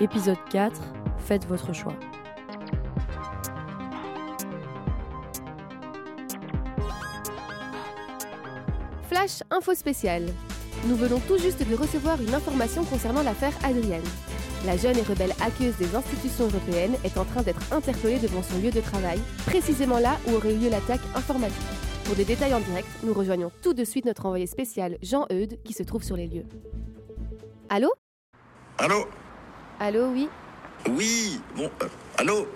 Épisode 4. Faites votre choix. Flash info spéciale. Nous venons tout juste de recevoir une information concernant l'affaire Adrienne. La jeune et rebelle hackeuse des institutions européennes est en train d'être interpellée devant son lieu de travail, précisément là où aurait eu lieu l'attaque informatique. Pour des détails en direct, nous rejoignons tout de suite notre envoyé spécial Jean-Eudes qui se trouve sur les lieux. Allô? Allô? Allô, oui Oui, bon, euh, allô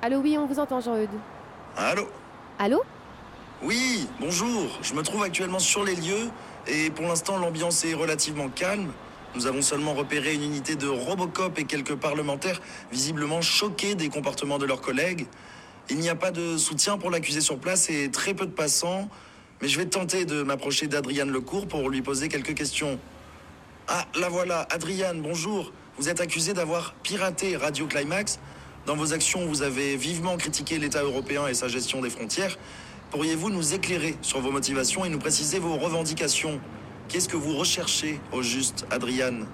Allô, oui, on vous entend Jean-Eudes. Allô Allô Oui, bonjour, je me trouve actuellement sur les lieux et pour l'instant l'ambiance est relativement calme. Nous avons seulement repéré une unité de Robocop et quelques parlementaires visiblement choqués des comportements de leurs collègues. Il n'y a pas de soutien pour l'accusé sur place et très peu de passants, mais je vais tenter de m'approcher d'Adriane Lecourt pour lui poser quelques questions. Ah, la voilà, Adriane, bonjour. Vous êtes accusée d'avoir piraté Radio Climax. Dans vos actions, vous avez vivement critiqué l'État européen et sa gestion des frontières. Pourriez-vous nous éclairer sur vos motivations et nous préciser vos revendications? Qu'est-ce que vous recherchez au juste, Adriane?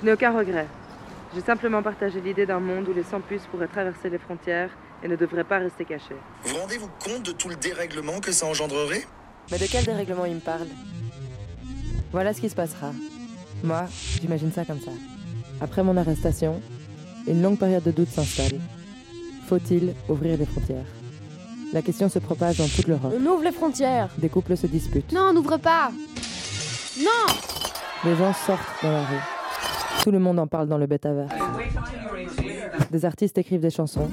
Je n'ai aucun regret. J'ai simplement partagé l'idée d'un monde où les sans-puces pourraient traverser les frontières et ne devraient pas rester cachés. Vous rendez-vous compte de tout le dérèglement que ça engendrerait? Mais de quel dérèglement il me parle? Voilà ce qui se passera. Moi, j'imagine ça comme ça. Après mon arrestation, une longue période de doute s'installe. Faut-il ouvrir les frontières? La question se propage dans toute l'Europe. On ouvre les frontières Des couples se disputent. Non, n'ouvre pas Non Les gens sortent dans la rue. Tout le monde en parle dans le bêta-verse. Des artistes écrivent des chansons.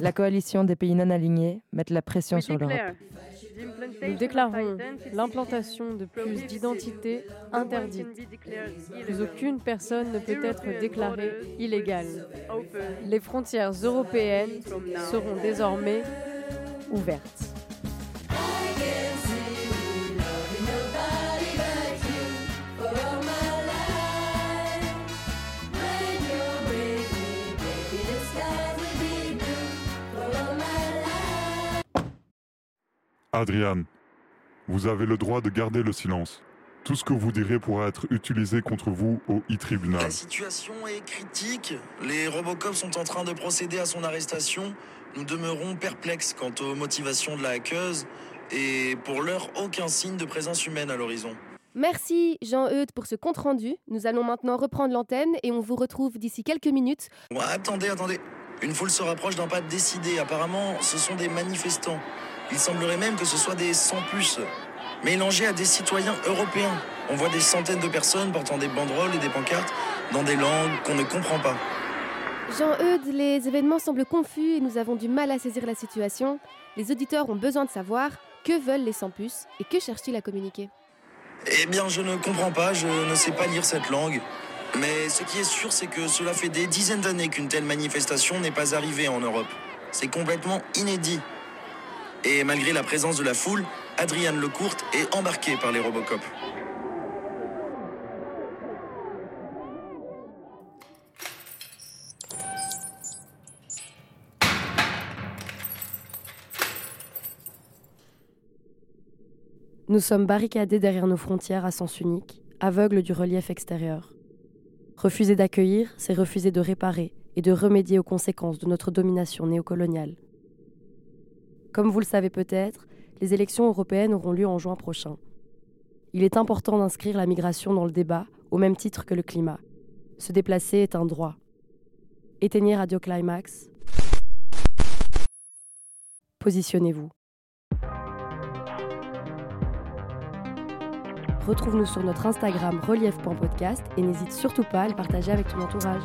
La coalition des pays non alignés met la pression sur l'Europe. Nous déclarons l'implantation de plus d'identités interdites. Plus aucune personne ne peut être déclarée illégale. Les frontières européennes seront désormais ouvertes. Adriane, vous avez le droit de garder le silence. Tout ce que vous direz pourra être utilisé contre vous au e-tribunal. La situation est critique. Les Robocops sont en train de procéder à son arrestation. Nous demeurons perplexes quant aux motivations de la hackeuse et pour l'heure, aucun signe de présence humaine à l'horizon. Merci Jean-Eudes pour ce compte-rendu. Nous allons maintenant reprendre l'antenne et on vous retrouve d'ici quelques minutes. Ouais, attendez, attendez. Une foule se rapproche d'un pas décidé. Apparemment, ce sont des manifestants. Il semblerait même que ce soit des sans-puces, mélangés à des citoyens européens. On voit des centaines de personnes portant des banderoles et des pancartes dans des langues qu'on ne comprend pas. Jean-Eudes, les événements semblent confus et nous avons du mal à saisir la situation. Les auditeurs ont besoin de savoir que veulent les sans-puces et que cherchent-ils à communiquer. Eh bien, je ne comprends pas, je ne sais pas lire cette langue. Mais ce qui est sûr, c'est que cela fait des dizaines d'années qu'une telle manifestation n'est pas arrivée en Europe. C'est complètement inédit. Et malgré la présence de la foule, Adriane Lecourt est embarquée par les Robocops. Nous sommes barricadés derrière nos frontières à sens unique, aveugles du relief extérieur. Refuser d'accueillir, c'est refuser de réparer et de remédier aux conséquences de notre domination néocoloniale. Comme vous le savez peut-être, les élections européennes auront lieu en juin prochain. Il est important d'inscrire la migration dans le débat au même titre que le climat. Se déplacer est un droit. Éteignez Radio Climax. Positionnez-vous. Retrouve-nous sur notre Instagram relief.podcast et n'hésite surtout pas à le partager avec ton entourage.